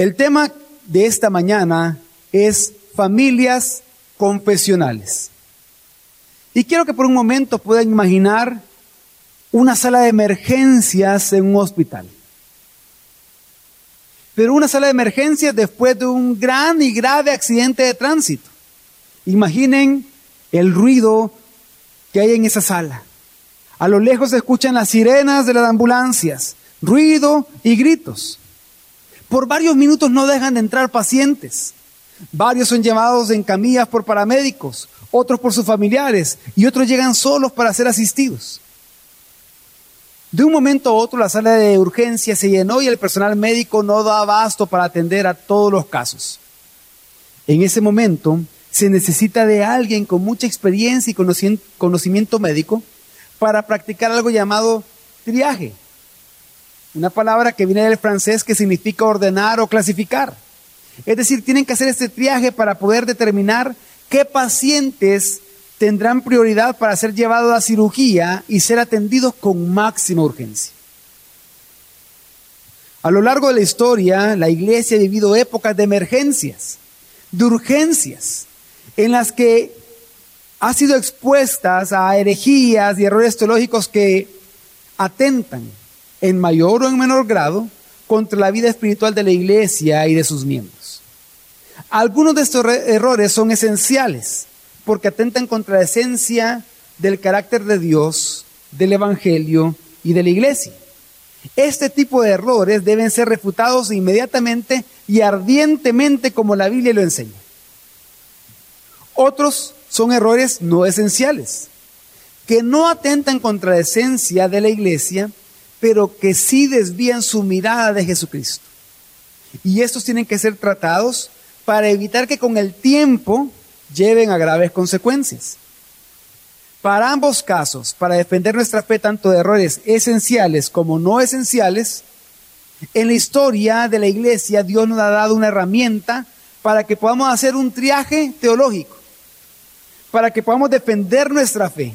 El tema de esta mañana es familias confesionales. Y quiero que por un momento puedan imaginar una sala de emergencias en un hospital. Pero una sala de emergencias después de un gran y grave accidente de tránsito. Imaginen el ruido que hay en esa sala. A lo lejos se escuchan las sirenas de las ambulancias, ruido y gritos. Por varios minutos no dejan de entrar pacientes. Varios son llevados en camillas por paramédicos, otros por sus familiares y otros llegan solos para ser asistidos. De un momento a otro la sala de urgencia se llenó y el personal médico no da abasto para atender a todos los casos. En ese momento se necesita de alguien con mucha experiencia y conocimiento médico para practicar algo llamado triaje. Una palabra que viene del francés que significa ordenar o clasificar. Es decir, tienen que hacer este triaje para poder determinar qué pacientes tendrán prioridad para ser llevados a cirugía y ser atendidos con máxima urgencia. A lo largo de la historia, la iglesia ha vivido épocas de emergencias, de urgencias, en las que ha sido expuestas a herejías y errores teológicos que atentan en mayor o en menor grado contra la vida espiritual de la iglesia y de sus miembros. Algunos de estos errores son esenciales porque atentan contra la esencia del carácter de Dios, del Evangelio y de la iglesia. Este tipo de errores deben ser refutados inmediatamente y ardientemente como la Biblia lo enseña. Otros son errores no esenciales, que no atentan contra la esencia de la iglesia, pero que sí desvían su mirada de Jesucristo. Y estos tienen que ser tratados para evitar que con el tiempo lleven a graves consecuencias. Para ambos casos, para defender nuestra fe tanto de errores esenciales como no esenciales, en la historia de la iglesia Dios nos ha dado una herramienta para que podamos hacer un triaje teológico, para que podamos defender nuestra fe.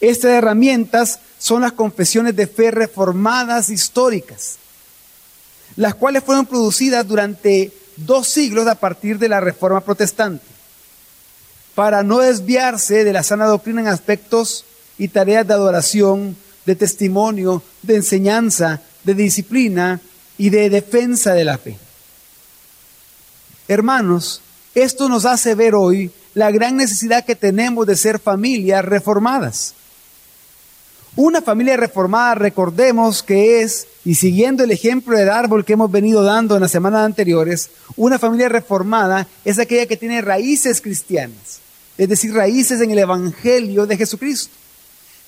Estas herramientas son las confesiones de fe reformadas históricas, las cuales fueron producidas durante dos siglos a partir de la Reforma Protestante para no desviarse de la sana doctrina en aspectos y tareas de adoración, de testimonio, de enseñanza, de disciplina y de defensa de la fe. Hermanos, esto nos hace ver hoy la gran necesidad que tenemos de ser familias reformadas. Una familia reformada, recordemos que es, y siguiendo el ejemplo del árbol que hemos venido dando en las semanas anteriores, una familia reformada es aquella que tiene raíces cristianas es decir, raíces en el Evangelio de Jesucristo.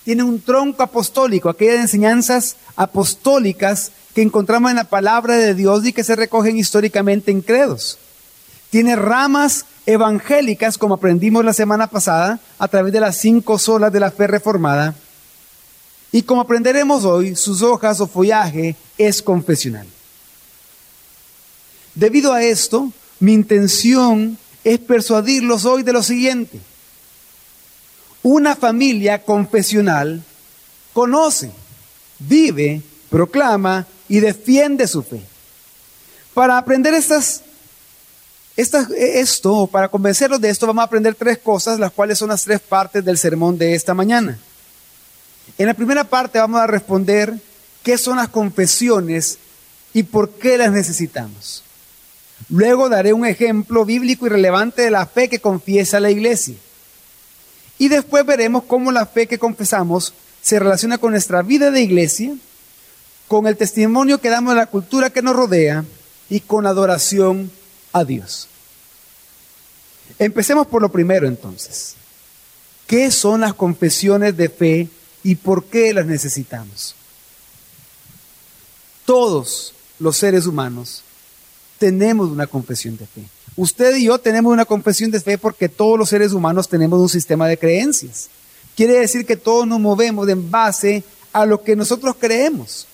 Tiene un tronco apostólico, aquellas enseñanzas apostólicas que encontramos en la palabra de Dios y que se recogen históricamente en credos. Tiene ramas evangélicas, como aprendimos la semana pasada, a través de las cinco solas de la fe reformada. Y como aprenderemos hoy, sus hojas o follaje es confesional. Debido a esto, mi intención es persuadirlos hoy de lo siguiente. Una familia confesional conoce, vive, proclama y defiende su fe. Para aprender estas, estas, esto, para convencerlos de esto, vamos a aprender tres cosas, las cuales son las tres partes del sermón de esta mañana. En la primera parte vamos a responder qué son las confesiones y por qué las necesitamos. Luego daré un ejemplo bíblico y relevante de la fe que confiesa la iglesia. Y después veremos cómo la fe que confesamos se relaciona con nuestra vida de iglesia, con el testimonio que damos de la cultura que nos rodea y con la adoración a Dios. Empecemos por lo primero entonces. ¿Qué son las confesiones de fe y por qué las necesitamos? Todos los seres humanos tenemos una confesión de fe. Usted y yo tenemos una confesión de fe porque todos los seres humanos tenemos un sistema de creencias. Quiere decir que todos nos movemos en base a lo que nosotros creemos.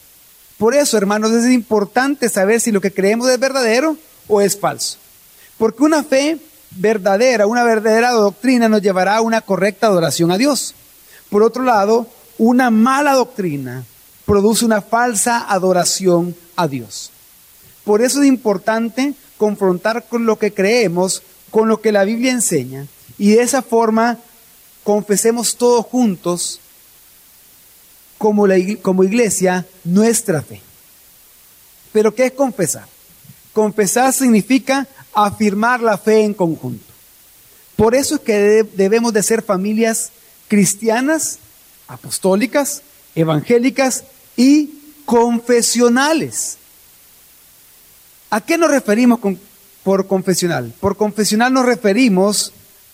Por eso, hermanos, es importante saber si lo que creemos es verdadero o es falso. Porque una fe verdadera, una verdadera doctrina nos llevará a una correcta adoración a Dios. Por otro lado, una mala doctrina produce una falsa adoración a Dios. Por eso es importante confrontar con lo que creemos, con lo que la Biblia enseña, y de esa forma confesemos todos juntos como, la, como iglesia nuestra fe. Pero ¿qué es confesar? Confesar significa afirmar la fe en conjunto. Por eso es que debemos de ser familias cristianas, apostólicas, evangélicas y confesionales. ¿A qué nos referimos por confesional? Por confesional nos referimos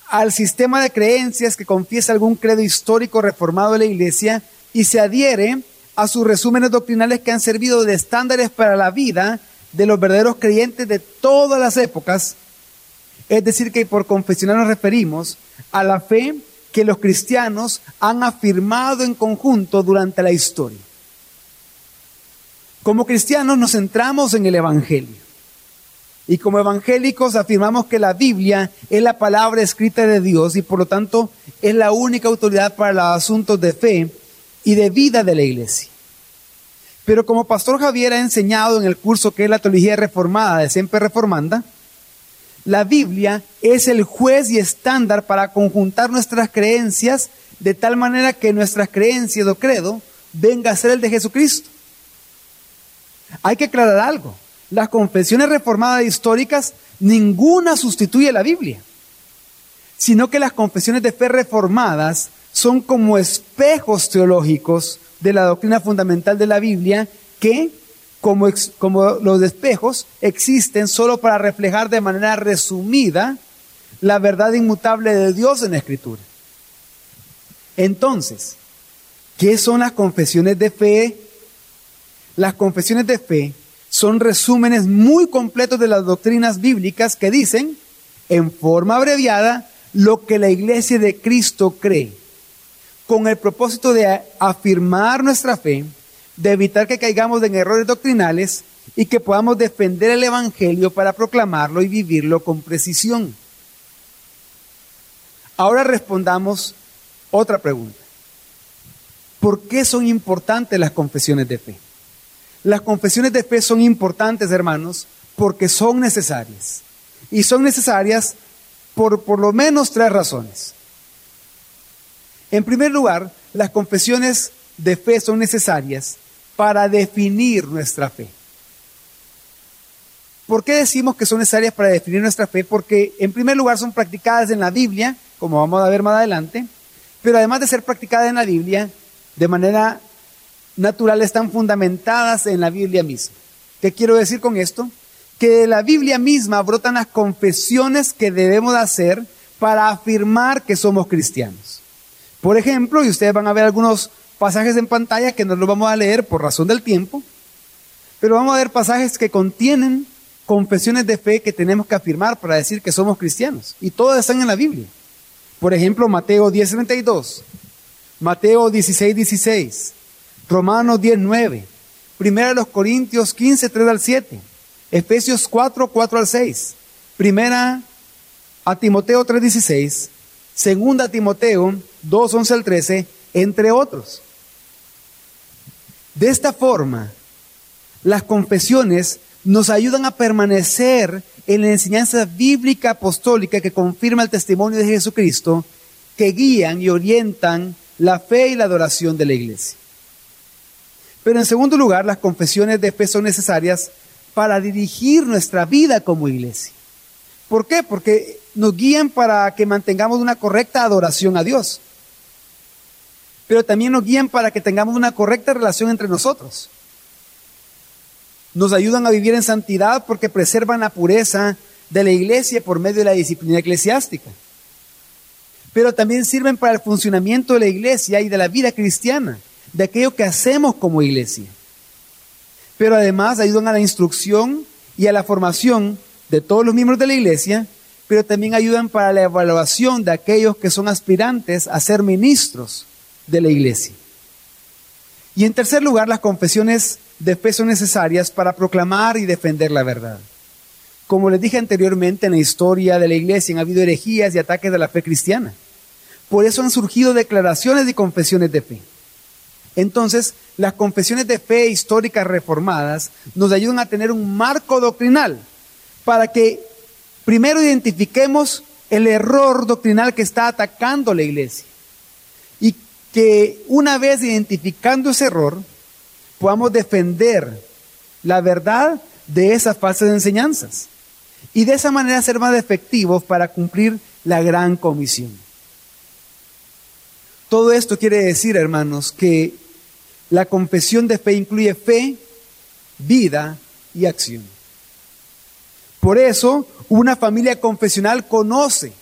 al sistema de creencias que confiesa algún credo histórico reformado de la iglesia y se adhiere a sus resúmenes doctrinales que han servido de estándares para la vida de los verdaderos creyentes de todas las épocas. Es decir, que por confesional nos referimos a la fe que los cristianos han afirmado en conjunto durante la historia. Como cristianos nos centramos en el Evangelio. Y como evangélicos afirmamos que la Biblia es la palabra escrita de Dios y por lo tanto es la única autoridad para los asuntos de fe y de vida de la iglesia. Pero como Pastor Javier ha enseñado en el curso que es la teología reformada de Siempre Reformanda, la Biblia es el juez y estándar para conjuntar nuestras creencias de tal manera que nuestras creencias o credo venga a ser el de Jesucristo. Hay que aclarar algo. Las confesiones reformadas históricas, ninguna sustituye la Biblia, sino que las confesiones de fe reformadas son como espejos teológicos de la doctrina fundamental de la Biblia que, como, como los espejos, existen solo para reflejar de manera resumida la verdad inmutable de Dios en la Escritura. Entonces, ¿qué son las confesiones de fe? Las confesiones de fe son resúmenes muy completos de las doctrinas bíblicas que dicen, en forma abreviada, lo que la iglesia de Cristo cree, con el propósito de afirmar nuestra fe, de evitar que caigamos en errores doctrinales y que podamos defender el Evangelio para proclamarlo y vivirlo con precisión. Ahora respondamos otra pregunta. ¿Por qué son importantes las confesiones de fe? Las confesiones de fe son importantes, hermanos, porque son necesarias. Y son necesarias por por lo menos tres razones. En primer lugar, las confesiones de fe son necesarias para definir nuestra fe. ¿Por qué decimos que son necesarias para definir nuestra fe? Porque en primer lugar son practicadas en la Biblia, como vamos a ver más adelante, pero además de ser practicadas en la Biblia de manera natural están fundamentadas en la Biblia misma. ¿Qué quiero decir con esto? Que de la Biblia misma brotan las confesiones que debemos hacer para afirmar que somos cristianos. Por ejemplo, y ustedes van a ver algunos pasajes en pantalla que no los vamos a leer por razón del tiempo, pero vamos a ver pasajes que contienen confesiones de fe que tenemos que afirmar para decir que somos cristianos. Y todas están en la Biblia. Por ejemplo, Mateo 10:32, Mateo 16:16, Romanos 19, Primera de los Corintios 15, 3 al 7, Efesios 4, 4 al 6, Primera a Timoteo 3, 16, Segunda a Timoteo 2, 11 al 13, entre otros. De esta forma, las confesiones nos ayudan a permanecer en la enseñanza bíblica apostólica que confirma el testimonio de Jesucristo, que guían y orientan la fe y la adoración de la iglesia. Pero en segundo lugar, las confesiones de fe son necesarias para dirigir nuestra vida como iglesia. ¿Por qué? Porque nos guían para que mantengamos una correcta adoración a Dios. Pero también nos guían para que tengamos una correcta relación entre nosotros. Nos ayudan a vivir en santidad porque preservan la pureza de la iglesia por medio de la disciplina eclesiástica. Pero también sirven para el funcionamiento de la iglesia y de la vida cristiana de aquello que hacemos como iglesia. Pero además ayudan a la instrucción y a la formación de todos los miembros de la iglesia, pero también ayudan para la evaluación de aquellos que son aspirantes a ser ministros de la iglesia. Y en tercer lugar, las confesiones de fe son necesarias para proclamar y defender la verdad. Como les dije anteriormente, en la historia de la iglesia han habido herejías y ataques de la fe cristiana. Por eso han surgido declaraciones y confesiones de fe. Entonces, las confesiones de fe históricas reformadas nos ayudan a tener un marco doctrinal para que primero identifiquemos el error doctrinal que está atacando la iglesia que una vez identificando ese error podamos defender la verdad de esas falsas enseñanzas y de esa manera ser más efectivos para cumplir la gran comisión. Todo esto quiere decir, hermanos, que la confesión de fe incluye fe, vida y acción. Por eso, una familia confesional conoce,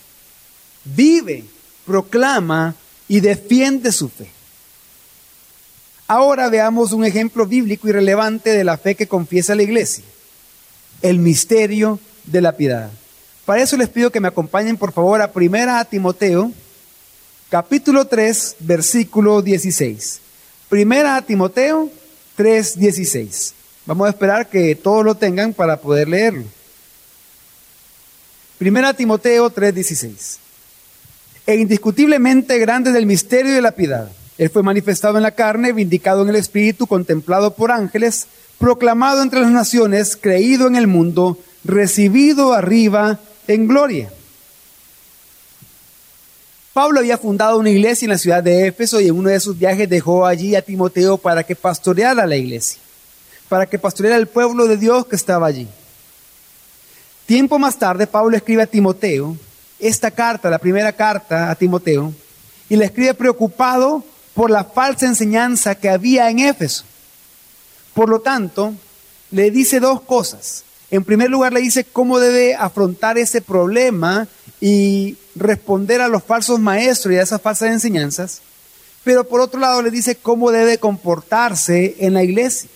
vive, proclama y defiende su fe. Ahora veamos un ejemplo bíblico y relevante de la fe que confiesa la iglesia, el misterio de la piedad. Para eso les pido que me acompañen por favor a Primera Timoteo, capítulo 3, versículo 16. Primera Timoteo 3, 16. Vamos a esperar que todos lo tengan para poder leerlo. Primera Timoteo 3, 16. E indiscutiblemente grande es el misterio de la piedad él fue manifestado en la carne, vindicado en el Espíritu, contemplado por ángeles, proclamado entre las naciones, creído en el mundo, recibido arriba en gloria. Pablo había fundado una iglesia en la ciudad de Éfeso y en uno de sus viajes dejó allí a Timoteo para que pastoreara la iglesia, para que pastoreara el pueblo de Dios que estaba allí. Tiempo más tarde, Pablo escribe a Timoteo esta carta, la primera carta a Timoteo, y le escribe preocupado por la falsa enseñanza que había en Éfeso. Por lo tanto, le dice dos cosas. En primer lugar, le dice cómo debe afrontar ese problema y responder a los falsos maestros y a esas falsas enseñanzas. Pero por otro lado, le dice cómo debe comportarse en la iglesia.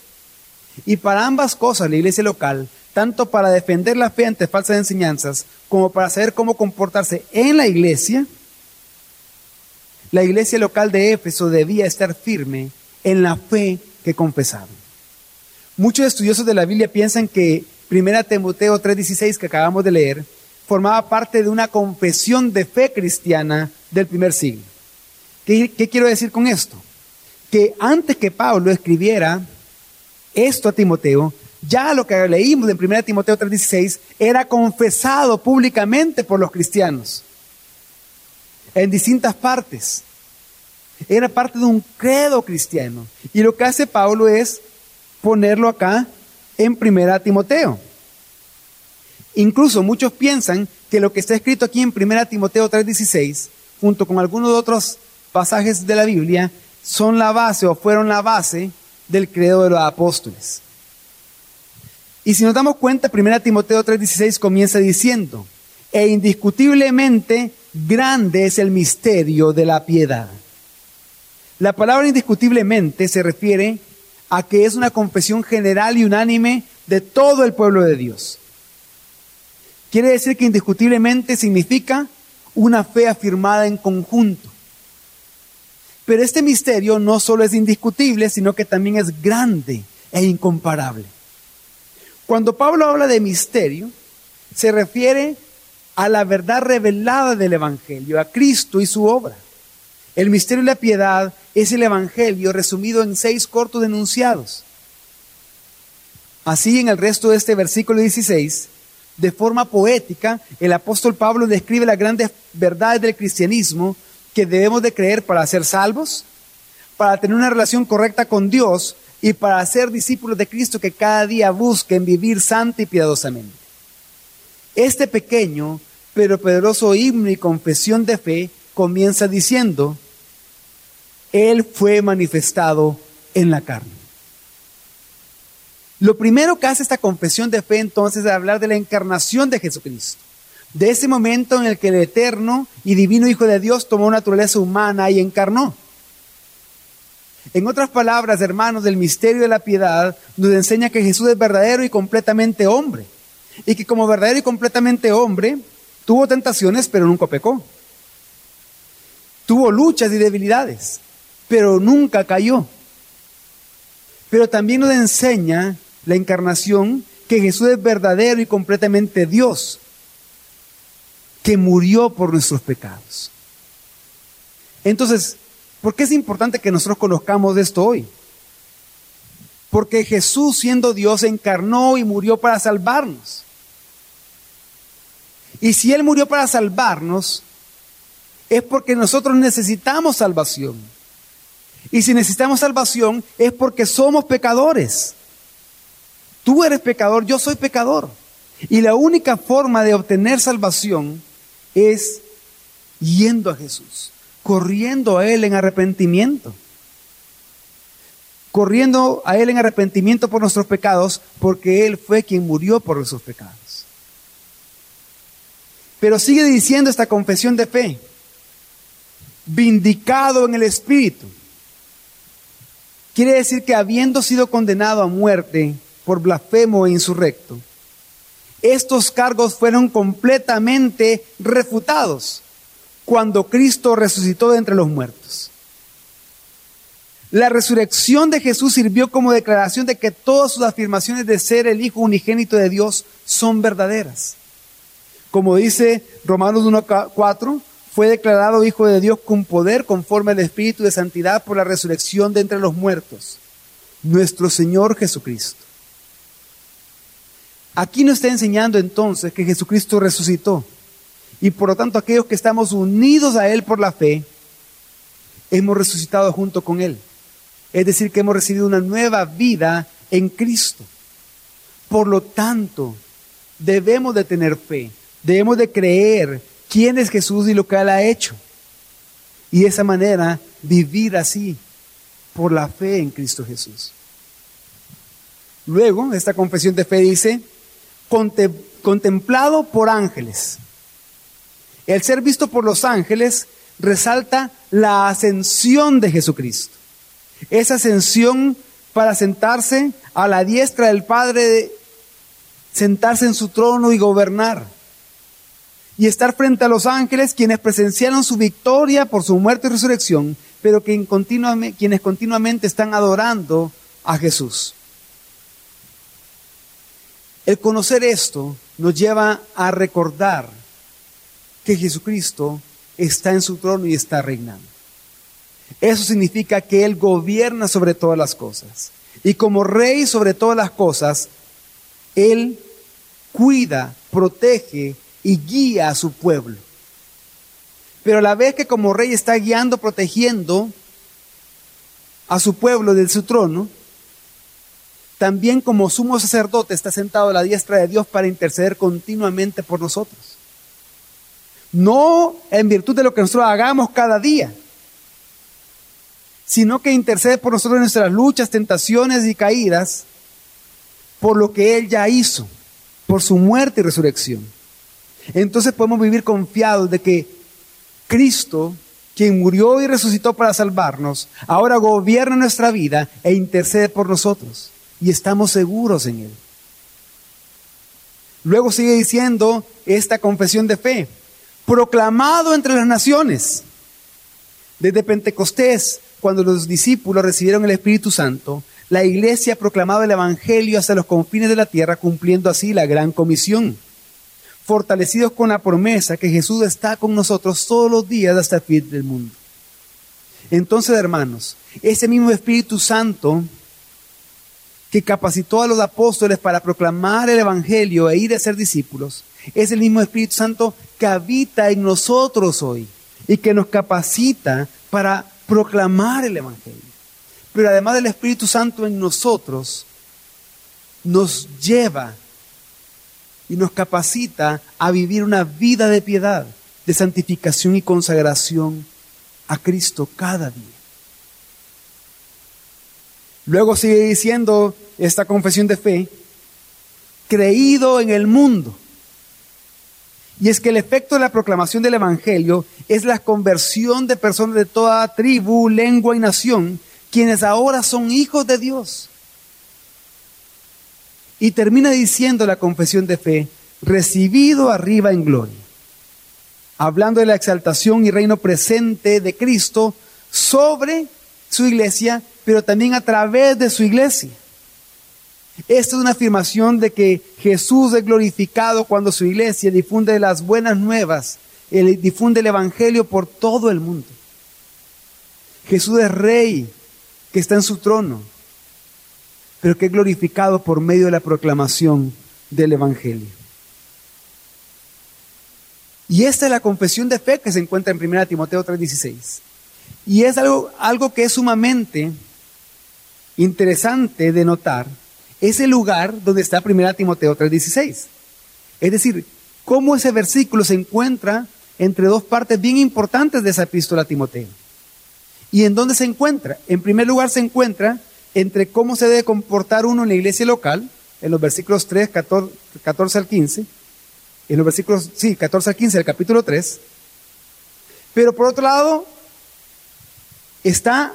Y para ambas cosas, la iglesia local, tanto para defender la fe ante falsas enseñanzas, como para saber cómo comportarse en la iglesia, la iglesia local de Éfeso debía estar firme en la fe que confesaban. Muchos estudiosos de la Biblia piensan que 1 Timoteo 3:16 que acabamos de leer formaba parte de una confesión de fe cristiana del primer siglo. ¿Qué, ¿Qué, quiero decir con esto? Que antes que Pablo escribiera esto a Timoteo, ya lo que leímos en 1 Timoteo 3:16 era confesado públicamente por los cristianos en distintas partes. Era parte de un credo cristiano. Y lo que hace Pablo es ponerlo acá en primera Timoteo. Incluso muchos piensan que lo que está escrito aquí en primera Timoteo 3:16, junto con algunos otros pasajes de la Biblia, son la base o fueron la base del credo de los apóstoles. Y si nos damos cuenta, primera Timoteo 3:16 comienza diciendo, e indiscutiblemente grande es el misterio de la piedad. La palabra indiscutiblemente se refiere a que es una confesión general y unánime de todo el pueblo de Dios. Quiere decir que indiscutiblemente significa una fe afirmada en conjunto. Pero este misterio no solo es indiscutible, sino que también es grande e incomparable. Cuando Pablo habla de misterio, se refiere a la verdad revelada del Evangelio, a Cristo y su obra. El misterio de la piedad es el Evangelio resumido en seis cortos denunciados. Así en el resto de este versículo 16, de forma poética, el apóstol Pablo describe las grandes verdades del cristianismo que debemos de creer para ser salvos, para tener una relación correcta con Dios y para ser discípulos de Cristo que cada día busquen vivir santa y piadosamente. Este pequeño pero poderoso himno y confesión de fe comienza diciendo, Él fue manifestado en la carne. Lo primero que hace esta confesión de fe entonces es hablar de la encarnación de Jesucristo, de ese momento en el que el eterno y divino Hijo de Dios tomó naturaleza humana y encarnó. En otras palabras, hermanos, del misterio de la piedad nos enseña que Jesús es verdadero y completamente hombre, y que como verdadero y completamente hombre, Tuvo tentaciones, pero nunca pecó. Tuvo luchas y debilidades, pero nunca cayó. Pero también nos enseña la encarnación que Jesús es verdadero y completamente Dios, que murió por nuestros pecados. Entonces, ¿por qué es importante que nosotros conozcamos esto hoy? porque Jesús siendo Dios encarnó y murió para salvarnos. Y si Él murió para salvarnos, es porque nosotros necesitamos salvación. Y si necesitamos salvación es porque somos pecadores. Tú eres pecador, yo soy pecador. Y la única forma de obtener salvación es yendo a Jesús, corriendo a Él en arrepentimiento. Corriendo a Él en arrepentimiento por nuestros pecados, porque Él fue quien murió por nuestros pecados. Pero sigue diciendo esta confesión de fe, vindicado en el Espíritu. Quiere decir que habiendo sido condenado a muerte por blasfemo e insurrecto, estos cargos fueron completamente refutados cuando Cristo resucitó de entre los muertos. La resurrección de Jesús sirvió como declaración de que todas sus afirmaciones de ser el Hijo unigénito de Dios son verdaderas. Como dice Romanos 1.4, fue declarado Hijo de Dios con poder conforme al Espíritu de Santidad por la resurrección de entre los muertos, nuestro Señor Jesucristo. Aquí nos está enseñando entonces que Jesucristo resucitó y por lo tanto aquellos que estamos unidos a Él por la fe, hemos resucitado junto con Él. Es decir, que hemos recibido una nueva vida en Cristo. Por lo tanto, debemos de tener fe, debemos de creer quién es Jesús y lo que Él ha hecho. Y de esa manera vivir así, por la fe en Cristo Jesús. Luego, esta confesión de fe dice, contemplado por ángeles. El ser visto por los ángeles resalta la ascensión de Jesucristo. Esa ascensión para sentarse a la diestra del Padre, sentarse en su trono y gobernar. Y estar frente a los ángeles, quienes presenciaron su victoria por su muerte y resurrección, pero que quienes continuamente están adorando a Jesús. El conocer esto nos lleva a recordar que Jesucristo está en su trono y está reinando. Eso significa que Él gobierna sobre todas las cosas. Y como rey sobre todas las cosas, Él cuida, protege y guía a su pueblo. Pero a la vez que como rey está guiando, protegiendo a su pueblo de su trono, también como sumo sacerdote está sentado a la diestra de Dios para interceder continuamente por nosotros. No en virtud de lo que nosotros hagamos cada día, sino que intercede por nosotros en nuestras luchas, tentaciones y caídas, por lo que Él ya hizo, por su muerte y resurrección. Entonces podemos vivir confiados de que Cristo, quien murió y resucitó para salvarnos, ahora gobierna nuestra vida e intercede por nosotros y estamos seguros en Él. Luego sigue diciendo esta confesión de fe, proclamado entre las naciones. Desde Pentecostés, cuando los discípulos recibieron el Espíritu Santo, la iglesia proclamaba el Evangelio hasta los confines de la tierra, cumpliendo así la gran comisión, fortalecidos con la promesa que Jesús está con nosotros todos los días hasta el fin del mundo. Entonces, hermanos, ese mismo Espíritu Santo que capacitó a los apóstoles para proclamar el Evangelio e ir a ser discípulos, es el mismo Espíritu Santo que habita en nosotros hoy y que nos capacita para proclamar el Evangelio. Pero además del Espíritu Santo en nosotros, nos lleva y nos capacita a vivir una vida de piedad, de santificación y consagración a Cristo cada día. Luego sigue diciendo esta confesión de fe, creído en el mundo. Y es que el efecto de la proclamación del Evangelio es la conversión de personas de toda tribu, lengua y nación, quienes ahora son hijos de Dios. Y termina diciendo la confesión de fe, recibido arriba en gloria, hablando de la exaltación y reino presente de Cristo sobre su iglesia, pero también a través de su iglesia. Esta es una afirmación de que Jesús es glorificado cuando su iglesia difunde las buenas nuevas, difunde el Evangelio por todo el mundo. Jesús es rey que está en su trono, pero que es glorificado por medio de la proclamación del Evangelio. Y esta es la confesión de fe que se encuentra en 1 Timoteo 3:16. Y es algo, algo que es sumamente interesante de notar, es el lugar donde está 1 Timoteo 3:16. Es decir, cómo ese versículo se encuentra entre dos partes bien importantes de esa epístola a Timoteo. ¿Y en dónde se encuentra? En primer lugar se encuentra entre cómo se debe comportar uno en la iglesia local, en los versículos 3, 14, 14 al 15, en los versículos, sí, 14 al 15 del capítulo 3. Pero por otro lado, está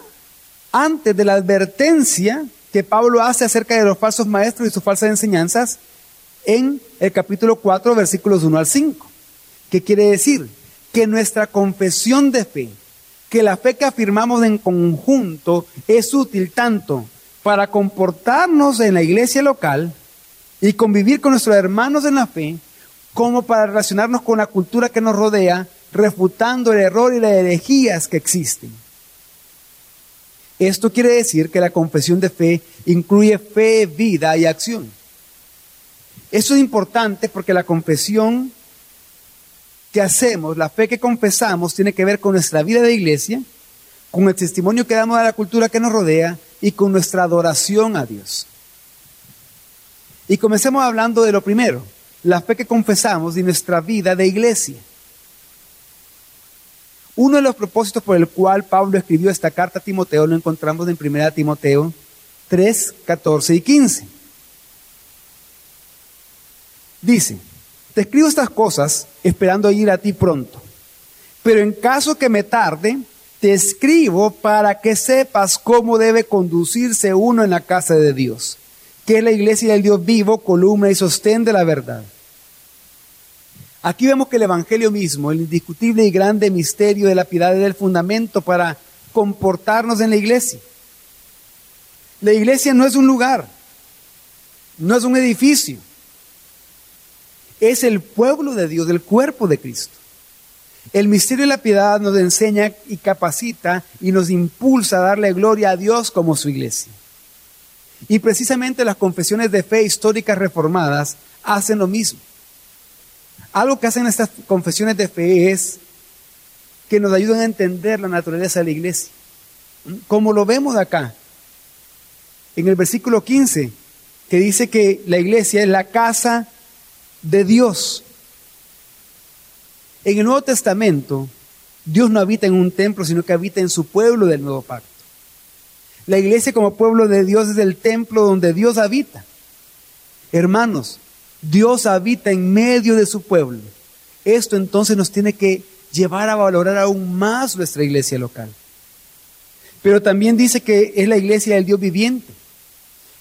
antes de la advertencia que Pablo hace acerca de los falsos maestros y sus falsas enseñanzas en el capítulo 4, versículos 1 al 5. ¿Qué quiere decir? Que nuestra confesión de fe, que la fe que afirmamos en conjunto es útil tanto para comportarnos en la iglesia local y convivir con nuestros hermanos en la fe, como para relacionarnos con la cultura que nos rodea, refutando el error y las herejías que existen. Esto quiere decir que la confesión de fe incluye fe, vida y acción. Eso es importante porque la confesión que hacemos, la fe que confesamos, tiene que ver con nuestra vida de iglesia, con el testimonio que damos a la cultura que nos rodea y con nuestra adoración a Dios. Y comencemos hablando de lo primero, la fe que confesamos y nuestra vida de iglesia. Uno de los propósitos por el cual Pablo escribió esta carta a Timoteo lo encontramos en 1 Timoteo 3, 14 y 15. Dice, te escribo estas cosas esperando ir a ti pronto, pero en caso que me tarde, te escribo para que sepas cómo debe conducirse uno en la casa de Dios que es la iglesia del Dios vivo, columna y sostén de la verdad. Aquí vemos que el Evangelio mismo, el indiscutible y grande misterio de la piedad es el fundamento para comportarnos en la iglesia. La iglesia no es un lugar, no es un edificio, es el pueblo de Dios, el cuerpo de Cristo. El misterio de la piedad nos enseña y capacita y nos impulsa a darle gloria a Dios como su iglesia. Y precisamente las confesiones de fe históricas reformadas hacen lo mismo. Algo que hacen estas confesiones de fe es que nos ayudan a entender la naturaleza de la iglesia. Como lo vemos acá, en el versículo 15, que dice que la iglesia es la casa de Dios. En el Nuevo Testamento, Dios no habita en un templo, sino que habita en su pueblo del nuevo pacto. La iglesia como pueblo de Dios es el templo donde Dios habita. Hermanos, Dios habita en medio de su pueblo. Esto entonces nos tiene que llevar a valorar aún más nuestra iglesia local. Pero también dice que es la iglesia del Dios viviente.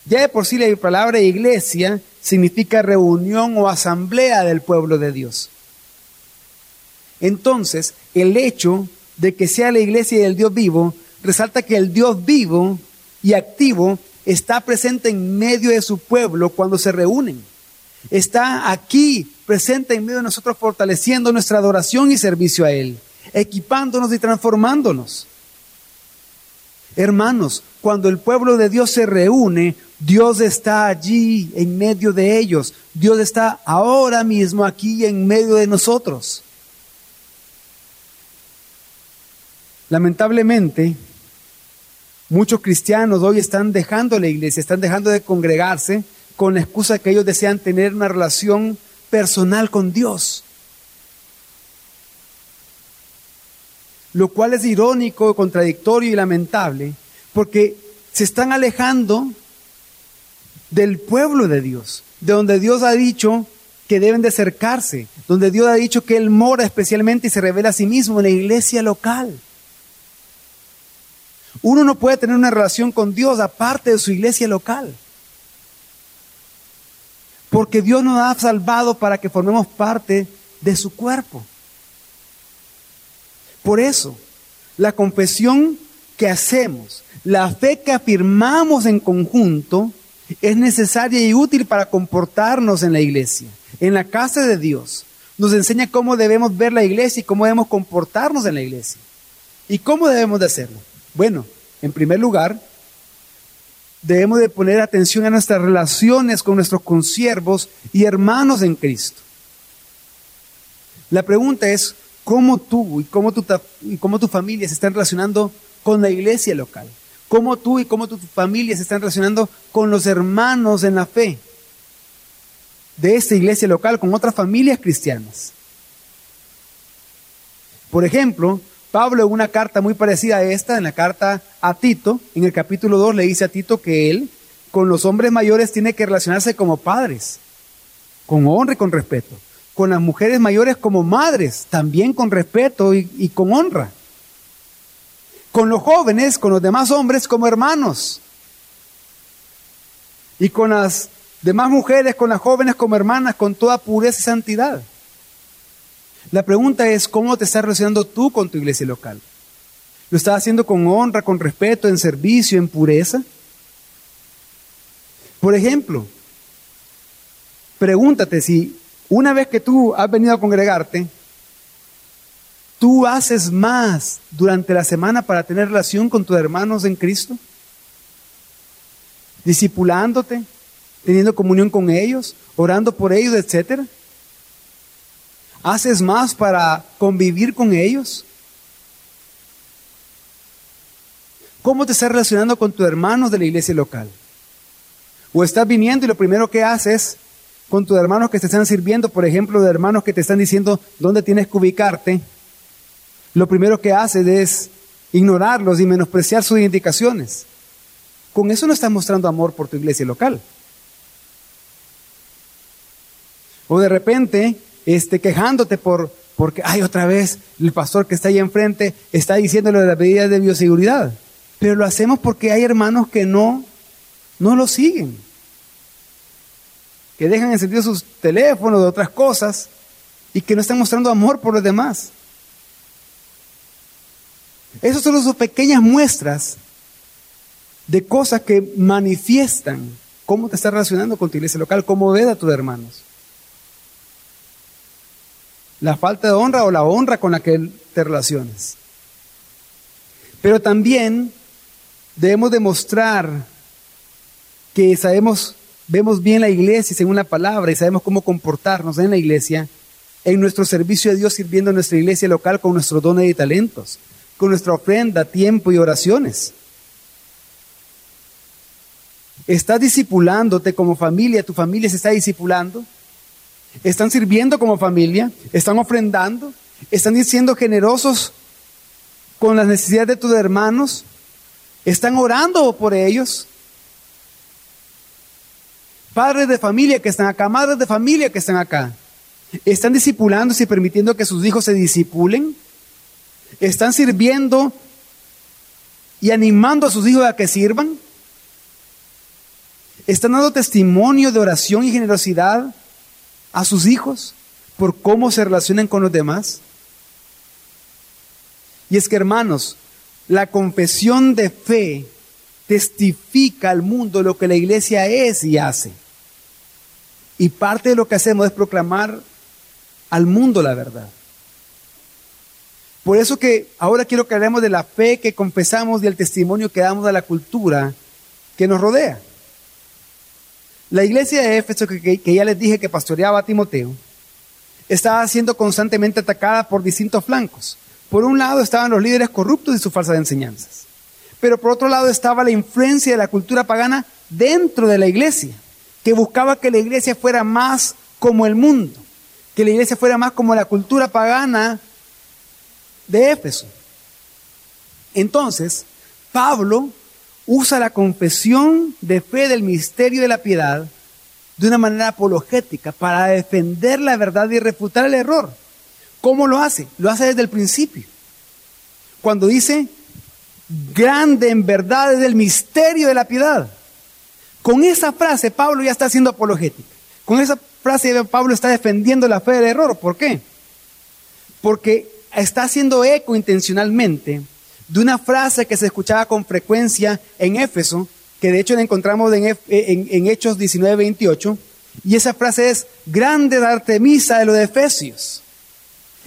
Ya de por sí la palabra iglesia significa reunión o asamblea del pueblo de Dios. Entonces, el hecho de que sea la iglesia del Dios vivo resalta que el Dios vivo y activo está presente en medio de su pueblo cuando se reúnen. Está aquí presente en medio de nosotros fortaleciendo nuestra adoración y servicio a Él, equipándonos y transformándonos. Hermanos, cuando el pueblo de Dios se reúne, Dios está allí en medio de ellos. Dios está ahora mismo aquí en medio de nosotros. Lamentablemente, Muchos cristianos hoy están dejando la iglesia, están dejando de congregarse con la excusa que ellos desean tener una relación personal con Dios. Lo cual es irónico, contradictorio y lamentable, porque se están alejando del pueblo de Dios, de donde Dios ha dicho que deben de acercarse, donde Dios ha dicho que Él mora especialmente y se revela a sí mismo en la iglesia local. Uno no puede tener una relación con Dios aparte de su iglesia local. Porque Dios nos ha salvado para que formemos parte de su cuerpo. Por eso, la confesión que hacemos, la fe que afirmamos en conjunto, es necesaria y útil para comportarnos en la iglesia, en la casa de Dios. Nos enseña cómo debemos ver la iglesia y cómo debemos comportarnos en la iglesia. ¿Y cómo debemos de hacerlo? Bueno, en primer lugar, debemos de poner atención a nuestras relaciones con nuestros consiervos y hermanos en Cristo. La pregunta es, ¿cómo tú y cómo tu, y cómo tu familia se están relacionando con la iglesia local? ¿Cómo tú y cómo tu familia se están relacionando con los hermanos en la fe de esta iglesia local, con otras familias cristianas? Por ejemplo, Pablo en una carta muy parecida a esta, en la carta a Tito, en el capítulo 2 le dice a Tito que él con los hombres mayores tiene que relacionarse como padres, con honra y con respeto. Con las mujeres mayores como madres, también con respeto y, y con honra. Con los jóvenes, con los demás hombres como hermanos. Y con las demás mujeres, con las jóvenes como hermanas, con toda pureza y santidad. La pregunta es, ¿cómo te estás relacionando tú con tu iglesia local? ¿Lo estás haciendo con honra, con respeto, en servicio, en pureza? Por ejemplo, pregúntate si una vez que tú has venido a congregarte, tú haces más durante la semana para tener relación con tus hermanos en Cristo, discipulándote, teniendo comunión con ellos, orando por ellos, etcétera. ¿Haces más para convivir con ellos? ¿Cómo te estás relacionando con tus hermanos de la iglesia local? O estás viniendo y lo primero que haces con tus hermanos que te están sirviendo, por ejemplo, de hermanos que te están diciendo dónde tienes que ubicarte, lo primero que haces es ignorarlos y menospreciar sus indicaciones. Con eso no estás mostrando amor por tu iglesia local. O de repente este, quejándote por, porque, ay, otra vez el pastor que está ahí enfrente está diciéndole las medidas de bioseguridad. Pero lo hacemos porque hay hermanos que no, no lo siguen. Que dejan encendidos sus teléfonos de otras cosas y que no están mostrando amor por los demás. Esas son las pequeñas muestras de cosas que manifiestan cómo te estás relacionando con tu iglesia local, cómo ves a tus hermanos la falta de honra o la honra con la que te relaciones. Pero también debemos demostrar que sabemos, vemos bien la iglesia según la palabra y sabemos cómo comportarnos en la iglesia, en nuestro servicio a Dios sirviendo a nuestra iglesia local con nuestros dones y talentos, con nuestra ofrenda, tiempo y oraciones. ¿Estás discipulándote como familia? ¿Tu familia se está discipulando? Están sirviendo como familia, están ofrendando, están siendo generosos con las necesidades de tus hermanos, están orando por ellos. Padres de familia que están acá, madres de familia que están acá, están discipulándose y permitiendo que sus hijos se disipulen, están sirviendo y animando a sus hijos a que sirvan, están dando testimonio de oración y generosidad a sus hijos por cómo se relacionan con los demás? Y es que, hermanos, la confesión de fe testifica al mundo lo que la iglesia es y hace. Y parte de lo que hacemos es proclamar al mundo la verdad. Por eso que ahora quiero que hablemos de la fe que confesamos y el testimonio que damos a la cultura que nos rodea. La iglesia de Éfeso, que, ya les dije que pastoreaba a Timoteo, estaba siendo constantemente atacada por distintos flancos. Por un lado estaban los líderes corruptos y sus falsas enseñanzas. Pero por otro lado estaba la influencia de la cultura pagana dentro de la iglesia, que buscaba que la iglesia fuera más como el mundo, que la iglesia fuera más como la cultura pagana de Éfeso. Entonces, Pablo usa la confesión de fe del misterio de la piedad de una manera apologética para defender la verdad y refutar el error. ¿Cómo lo hace? Lo hace desde el principio. Cuando dice, grande en verdad es el misterio de la piedad. Con esa frase Pablo ya está haciendo apologética. Con esa frase Pablo está defendiendo la fe del error. ¿Por qué? Porque está haciendo eco intencionalmente de una frase que se escuchaba con frecuencia en Éfeso, que de hecho la encontramos en, en, Hechos 19, 28, y esa frase es, grande la Artemisa de los Efesios.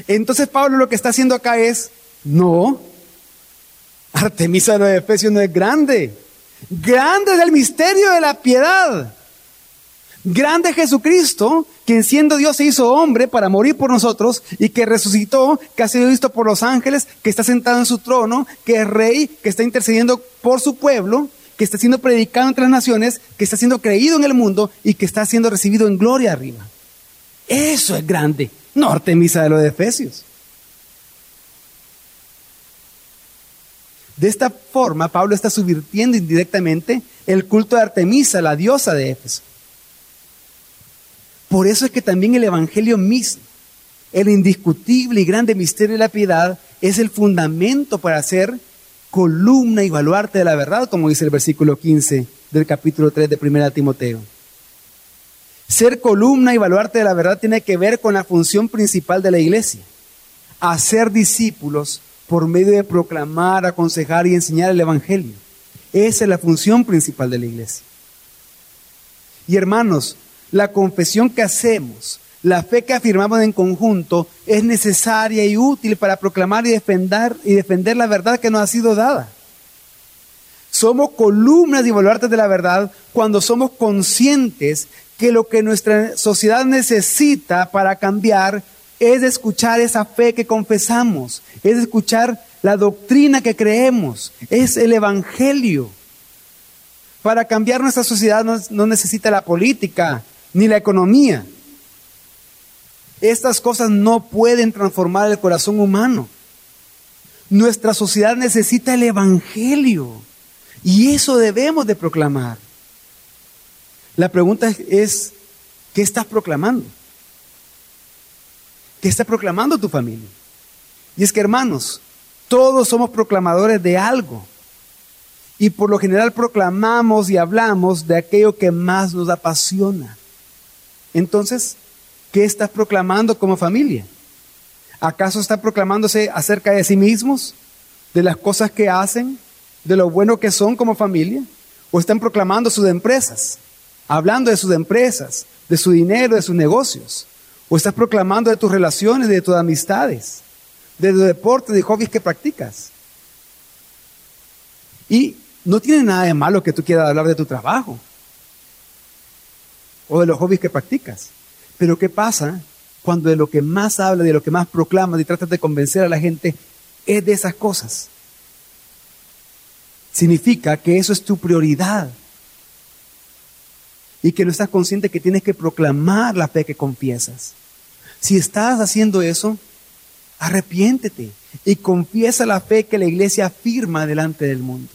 Entonces Pablo lo que está haciendo acá es, no, Artemisa de los Efesios no es grande. Grande es el misterio de la piedad. Grande Jesucristo, quien siendo Dios se hizo hombre para morir por nosotros y que resucitó, que ha sido visto por los ángeles, que está sentado en su trono, que es rey, que está intercediendo por su pueblo, que está siendo predicado entre las naciones, que está siendo creído en el mundo y que está siendo recibido en gloria arriba. Eso es grande, no Artemisa de los Efesios. De esta forma, Pablo está subvirtiendo indirectamente el culto de Artemisa, la diosa de Éfeso. Por eso es que también el Evangelio mismo, el indiscutible y grande misterio de la piedad, es el fundamento para ser columna y baluarte de la verdad, como dice el versículo 15 del capítulo 3 de 1 Timoteo. Ser columna y baluarte de la verdad tiene que ver con la función principal de la iglesia, hacer discípulos por medio de proclamar, aconsejar y enseñar el Evangelio. Esa es la función principal de la iglesia. Y hermanos, la confesión que hacemos, la fe que afirmamos en conjunto es necesaria y útil para proclamar y defender, y defender la verdad que nos ha sido dada. Somos columnas y baluartes de la verdad cuando somos conscientes que lo que nuestra sociedad necesita para cambiar es escuchar esa fe que confesamos, es escuchar la doctrina que creemos, es el Evangelio. Para cambiar nuestra sociedad no, no necesita la política, ni la economía. Estas cosas no pueden transformar el corazón humano. Nuestra sociedad necesita el Evangelio y eso debemos de proclamar. La pregunta es, ¿qué estás proclamando? ¿Qué está proclamando tu familia? Y es que hermanos, todos somos proclamadores de algo. Y por lo general proclamamos y hablamos de aquello que más nos apasiona. Entonces, ¿qué estás proclamando como familia? ¿Acaso están proclamándose acerca de sí mismos, de las cosas que hacen, de lo bueno que son como familia? ¿O están proclamando sus empresas, hablando de sus empresas, de su dinero, de sus negocios? ¿O estás proclamando de tus relaciones, de tus amistades, de los deportes, de hobbies que practicas? Y no tiene nada de malo que tú quieras hablar de tu trabajo o de los hobbies que practicas. Pero ¿qué pasa cuando de lo que más hablas, de lo que más proclamas y tratas de convencer a la gente es de esas cosas? Significa que eso es tu prioridad y que no estás consciente que tienes que proclamar la fe que confiesas. Si estás haciendo eso, arrepiéntete y confiesa la fe que la iglesia afirma delante del mundo.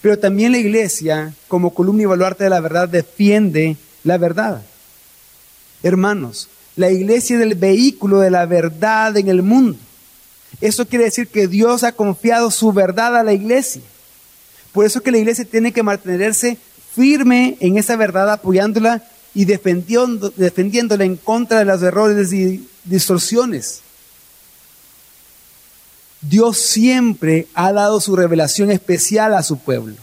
Pero también la iglesia, como columna y baluarte de la verdad, defiende la verdad. Hermanos, la iglesia es el vehículo de la verdad en el mundo. Eso quiere decir que Dios ha confiado su verdad a la iglesia. Por eso que la iglesia tiene que mantenerse firme en esa verdad, apoyándola y defendiendo, defendiéndola en contra de los errores y distorsiones. Dios siempre ha dado su revelación especial a su pueblo.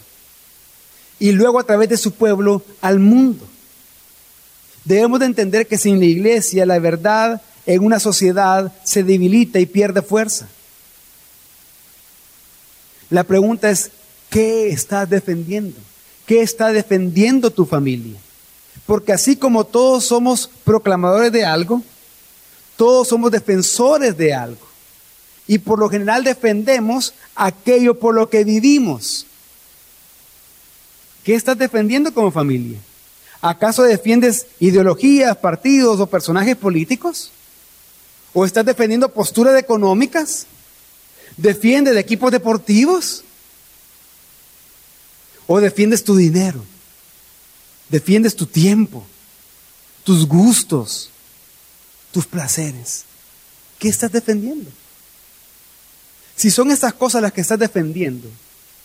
Y luego a través de su pueblo al mundo. Debemos de entender que sin la iglesia la verdad en una sociedad se debilita y pierde fuerza. La pregunta es, ¿qué estás defendiendo? ¿Qué está defendiendo tu familia? Porque así como todos somos proclamadores de algo, todos somos defensores de algo y por lo general defendemos aquello por lo que vivimos. ¿Qué estás defendiendo como familia? ¿Acaso defiendes ideologías, partidos o personajes políticos? ¿O estás defendiendo posturas económicas? ¿Defiendes equipos deportivos? ¿O defiendes tu dinero? ¿Defiendes tu tiempo? ¿Tus gustos? ¿Tus placeres? ¿Qué estás defendiendo? Si son estas cosas las que estás defendiendo,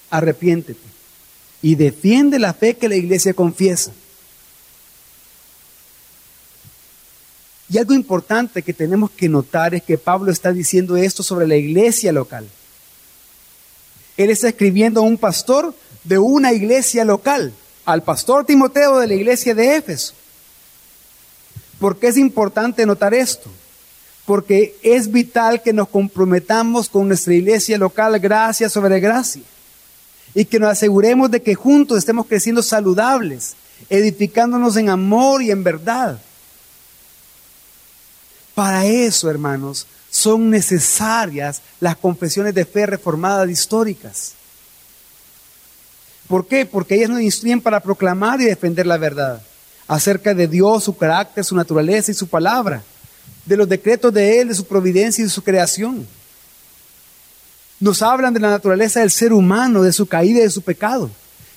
arrepiéntete y defiende la fe que la iglesia confiesa. Y algo importante que tenemos que notar es que Pablo está diciendo esto sobre la iglesia local. Él está escribiendo a un pastor de una iglesia local, al pastor Timoteo de la iglesia de Éfeso. ¿Por qué es importante notar esto? Porque es vital que nos comprometamos con nuestra iglesia local gracia sobre gracia. y que nos aseguremos de que juntos estemos creciendo saludables, edificándonos en amor y en verdad. Para eso, hermanos, son necesarias las confesiones de fe reformadas históricas. ¿Por qué? Porque ellas nos instruyen para proclamar y defender la verdad acerca de Dios, su carácter, su naturaleza y su palabra, de los decretos de Él, de su providencia y de su creación. Nos hablan de la naturaleza del ser humano, de su caída y de su pecado,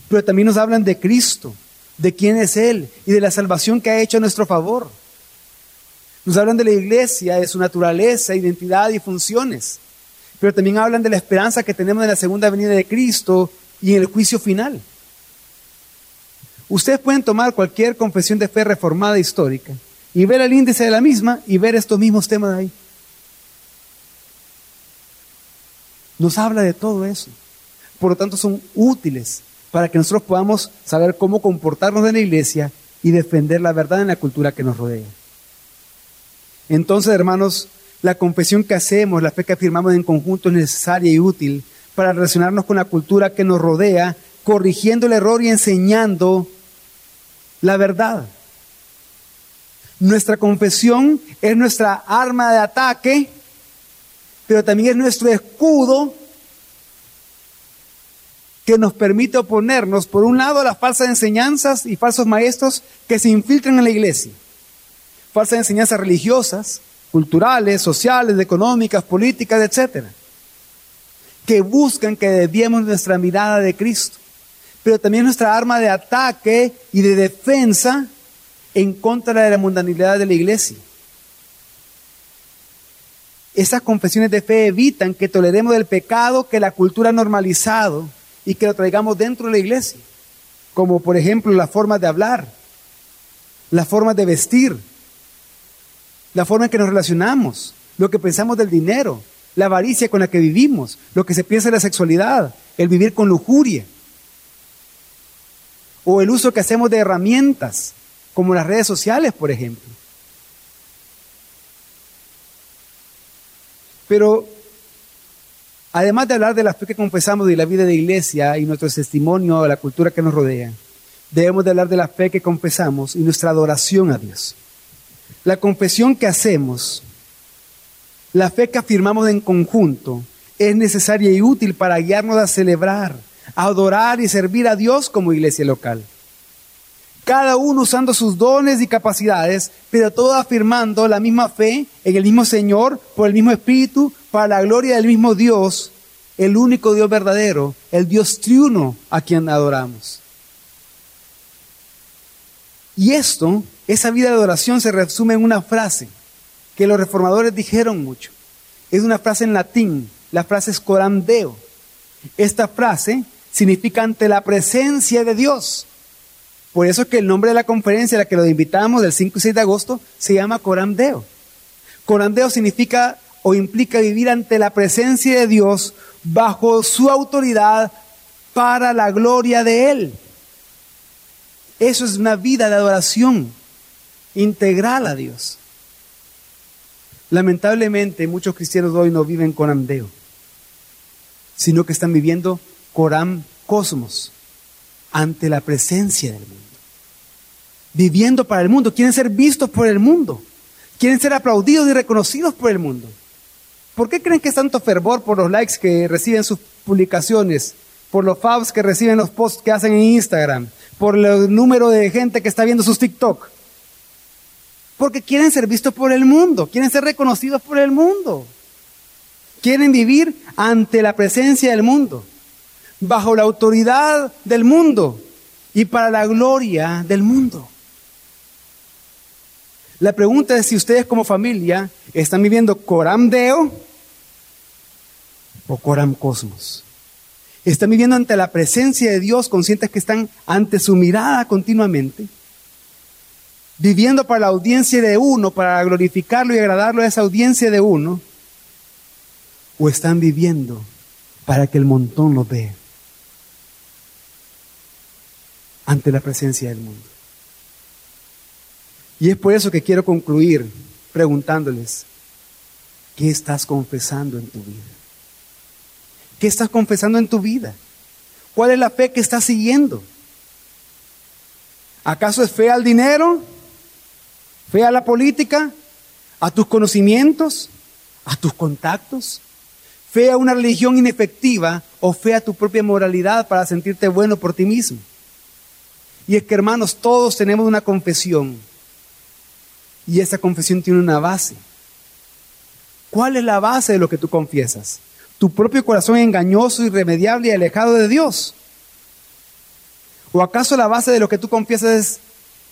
pero también nos hablan de Cristo, de quién es Él y de la salvación que ha hecho a nuestro favor. Nos hablan de la iglesia, de su naturaleza, identidad y funciones, pero también hablan de la esperanza que tenemos en la segunda venida de Cristo y en el juicio final. Ustedes pueden tomar cualquier confesión de fe reformada histórica y ver el índice de la misma y ver estos mismos temas ahí. Nos habla de todo eso. Por lo tanto, son útiles para que nosotros podamos saber cómo comportarnos en la iglesia y defender la verdad en la cultura que nos rodea. Entonces, hermanos, la confesión que hacemos, la fe que afirmamos en conjunto es necesaria y útil para relacionarnos con la cultura que nos rodea, corrigiendo el error y enseñando la verdad. Nuestra confesión es nuestra arma de ataque, pero también es nuestro escudo que nos permite oponernos, por un lado, a las falsas enseñanzas y falsos maestros que se infiltran en la iglesia. Falsas enseñanzas religiosas, culturales, sociales, económicas, políticas, etcétera que buscan que desviemos nuestra mirada de Cristo, pero también nuestra arma de ataque y de defensa en contra de la mundanidad de la iglesia. Esas confesiones de fe evitan que toleremos el pecado que la cultura ha normalizado y que lo traigamos dentro de la iglesia, como por ejemplo la forma de hablar, la forma de vestir, la forma en que nos relacionamos, lo que pensamos del dinero, la avaricia con la que vivimos, lo que se piensa de la sexualidad, el vivir con lujuria, o el uso que hacemos de herramientas, como las redes sociales, por ejemplo. Pero además de hablar de la fe que confesamos y la vida de iglesia y nuestro testimonio a la cultura que nos rodea, debemos de hablar de la fe que confesamos y nuestra adoración a Dios. La confesión que hacemos la fe que afirmamos en conjunto es necesaria y útil para guiarnos a celebrar, a adorar y servir a Dios como iglesia local. Cada uno usando sus dones y capacidades, pero todo afirmando la misma fe en el mismo Señor, por el mismo Espíritu, para la gloria del mismo Dios, el único Dios verdadero, el Dios triuno a quien adoramos. Y esto, esa vida de adoración se resume en una frase que los reformadores dijeron mucho. Es una frase en latín, la frase es coram deo. Esta frase significa ante la presencia de Dios. Por eso es que el nombre de la conferencia a la que lo invitamos del 5 y 6 de agosto se llama coram deo. Coram deo significa o implica vivir ante la presencia de Dios bajo su autoridad para la gloria de Él. Eso es una vida de adoración integral a Dios. Lamentablemente muchos cristianos hoy no viven Coram Deo, sino que están viviendo Coram Cosmos, ante la presencia del mundo. Viviendo para el mundo, quieren ser vistos por el mundo, quieren ser aplaudidos y reconocidos por el mundo. ¿Por qué creen que es tanto fervor por los likes que reciben sus publicaciones, por los faves que reciben los posts que hacen en Instagram, por el número de gente que está viendo sus TikTok? Porque quieren ser vistos por el mundo, quieren ser reconocidos por el mundo. Quieren vivir ante la presencia del mundo, bajo la autoridad del mundo y para la gloria del mundo. La pregunta es si ustedes como familia están viviendo Coram Deo o Coram Cosmos. Están viviendo ante la presencia de Dios, conscientes que están ante su mirada continuamente viviendo para la audiencia de uno, para glorificarlo y agradarlo a esa audiencia de uno, o están viviendo para que el montón lo vea ante la presencia del mundo. Y es por eso que quiero concluir preguntándoles, ¿qué estás confesando en tu vida? ¿Qué estás confesando en tu vida? ¿Cuál es la fe que estás siguiendo? ¿Acaso es fe al dinero? ¿Fe a la política? ¿A tus conocimientos? ¿A tus contactos? ¿Fe a una religión inefectiva o fe a tu propia moralidad para sentirte bueno por ti mismo? Y es que hermanos, todos tenemos una confesión y esa confesión tiene una base. ¿Cuál es la base de lo que tú confiesas? ¿Tu propio corazón engañoso, irremediable y alejado de Dios? ¿O acaso la base de lo que tú confiesas es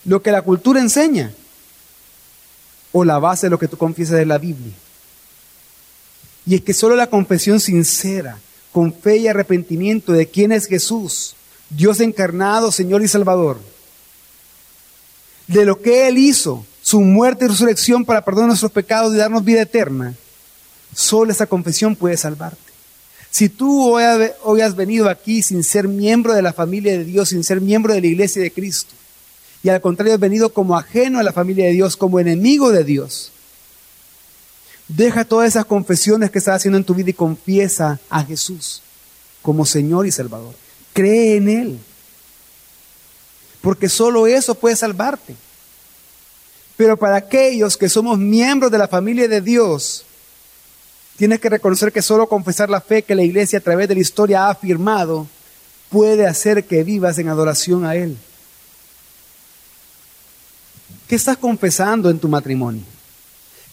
lo que la cultura enseña? ¿O la base de lo que tú confiesas es la Biblia? Y es que solo la confesión sincera, con fe y arrepentimiento de quién es Jesús, Dios encarnado, Señor y Salvador, de lo que Él hizo, su muerte y resurrección para perdonar nuestros pecados y darnos vida eterna, solo esa confesión puede salvarte. Si tú hoy has venido aquí sin ser miembro de la familia de Dios, sin ser miembro de la iglesia de Cristo, y al contrario has venido como ajeno a la familia de Dios, como enemigo de Dios, deja todas esas confesiones que estás haciendo en tu vida y confiesa a Jesús como Señor y Salvador. Cree en Él. Porque solo eso puede salvarte. Pero para aquellos que somos miembros de la familia de Dios, tienes que reconocer que solo confesar la fe que la iglesia a través de la historia ha afirmado puede hacer que vivas en adoración a Él. ¿Qué estás confesando en tu matrimonio?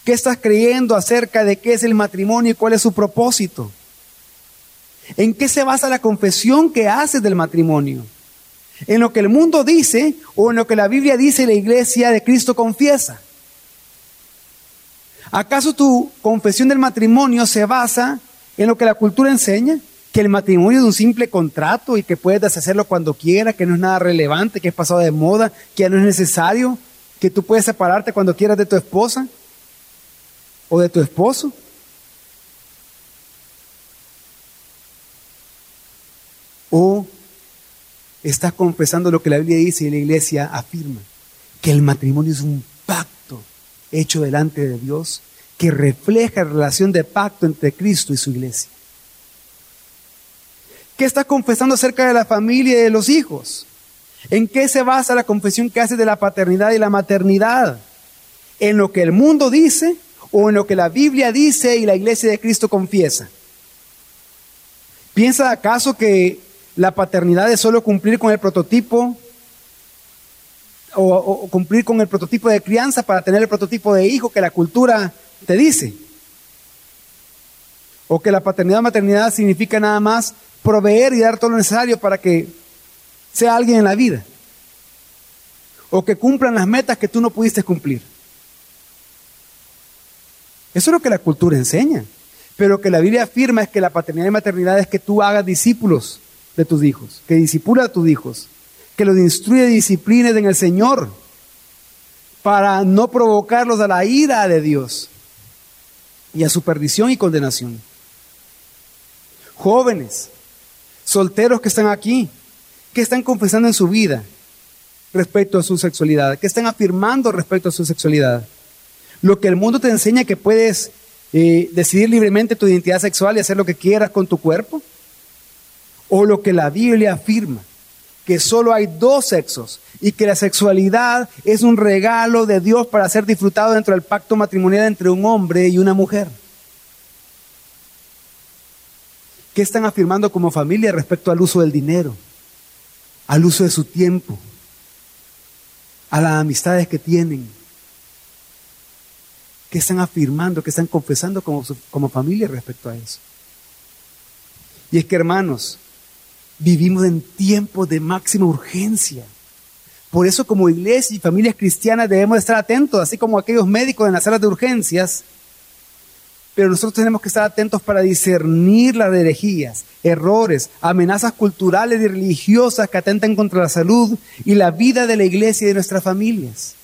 ¿Qué estás creyendo acerca de qué es el matrimonio y cuál es su propósito? ¿En qué se basa la confesión que haces del matrimonio? ¿En lo que el mundo dice o en lo que la Biblia dice y la iglesia de Cristo confiesa? ¿Acaso tu confesión del matrimonio se basa en lo que la cultura enseña? Que el matrimonio es un simple contrato y que puedes deshacerlo cuando quieras, que no es nada relevante, que es pasado de moda, que ya no es necesario, que tú puedes separarte cuando quieras de tu esposa o de tu esposo. O estás confesando lo que la Biblia dice y la iglesia afirma, que el matrimonio es un pacto hecho delante de Dios que refleja la relación de pacto entre Cristo y su iglesia. ¿Qué estás confesando acerca de la familia y de los hijos? ¿En qué se basa la confesión que haces de la paternidad y la maternidad? ¿En lo que el mundo dice o en lo que la Biblia dice y la iglesia de Cristo confiesa? ¿Piensa acaso que la paternidad es solo cumplir con el prototipo o, cumplir con el prototipo de crianza para tener el prototipo de hijo que la cultura te dice. O que la paternidad maternidad significa nada más proveer y dar todo lo necesario para que sea alguien en la vida. O que cumplan las metas que tú no pudiste cumplir. Eso es lo que la cultura enseña. Pero lo que la Biblia afirma es que la paternidad y maternidad es que tú hagas discípulos de tus hijos, que disipula a tus hijos, que los instruye y disciplines en el Señor para no provocarlos a la ira de Dios y a su perdición y condenación. Jóvenes, solteros que están aquí, que están confesando en su vida respecto a su sexualidad, que están afirmando respecto a su sexualidad. Lo que el mundo te enseña que puedes eh, decidir libremente tu identidad sexual y hacer lo que quieras con tu cuerpo, o lo que la Biblia afirma, que solo hay dos sexos y que la sexualidad es un regalo de Dios para ser disfrutado dentro del pacto matrimonial entre un hombre y una mujer. ¿Qué están afirmando como familia respecto al uso del dinero, al uso de su tiempo, a las amistades que tienen? ¿Qué están afirmando, qué están confesando como, como familia respecto a eso? Y es que hermanos, Vivimos en tiempos de máxima urgencia. Por eso como iglesia y familias cristianas debemos estar atentos, así como aquellos médicos en las salas de urgencias. Pero nosotros tenemos que estar atentos para discernir las herejías, errores, amenazas culturales y religiosas que atentan contra la salud y la vida de la iglesia y de nuestras familias.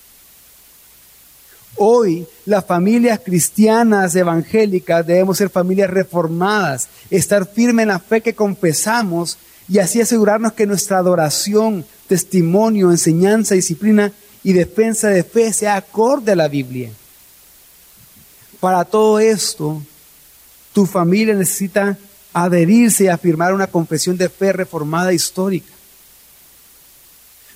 Hoy las familias cristianas evangélicas debemos ser familias reformadas, estar firmes en la fe que confesamos y así asegurarnos que nuestra adoración, testimonio, enseñanza, disciplina y defensa de fe sea acorde a la Biblia. Para todo esto, tu familia necesita adherirse y afirmar una confesión de fe reformada histórica.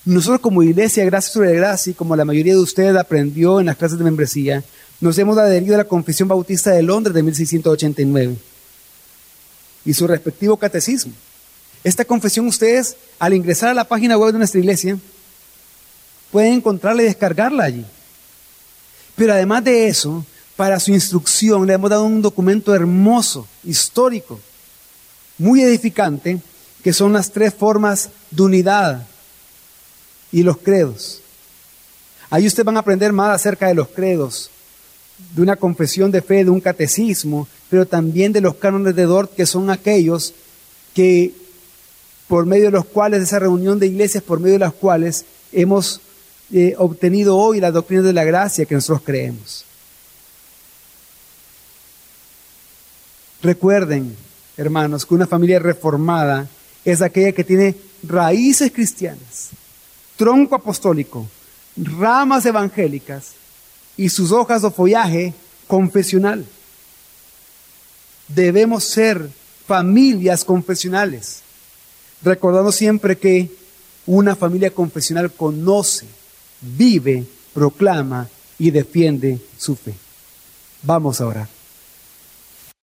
Nosotros como iglesia, gracias sobre gracia, y como la mayoría de ustedes aprendió en las clases de membresía, nos hemos adherido a la Confesión Bautista de Londres de 1689 y su respectivo catecismo. Esta confesión ustedes, al ingresar a la página web de nuestra iglesia, pueden encontrarla y descargarla allí. Pero además de eso, para su instrucción le hemos dado un documento hermoso, histórico, muy edificante, que son las tres formas de unidad y los credos. Ahí ustedes van a aprender más acerca de los credos, de una confesión de fe, de un catecismo, pero también de los cánones de Dort, que son aquellos que, por medio de los cuales, esa reunión de iglesias, por medio de las cuales hemos eh, obtenido hoy la doctrina de la gracia que nosotros creemos. Recuerden, hermanos, que una familia reformada es aquella que tiene raíces cristianas, tronco apostólico, ramas evangélicas y sus hojas o follaje confesional. Debemos ser familias confesionales, recordando siempre que una familia confesional conoce, vive, proclama y defiende su fe. Vamos a orar.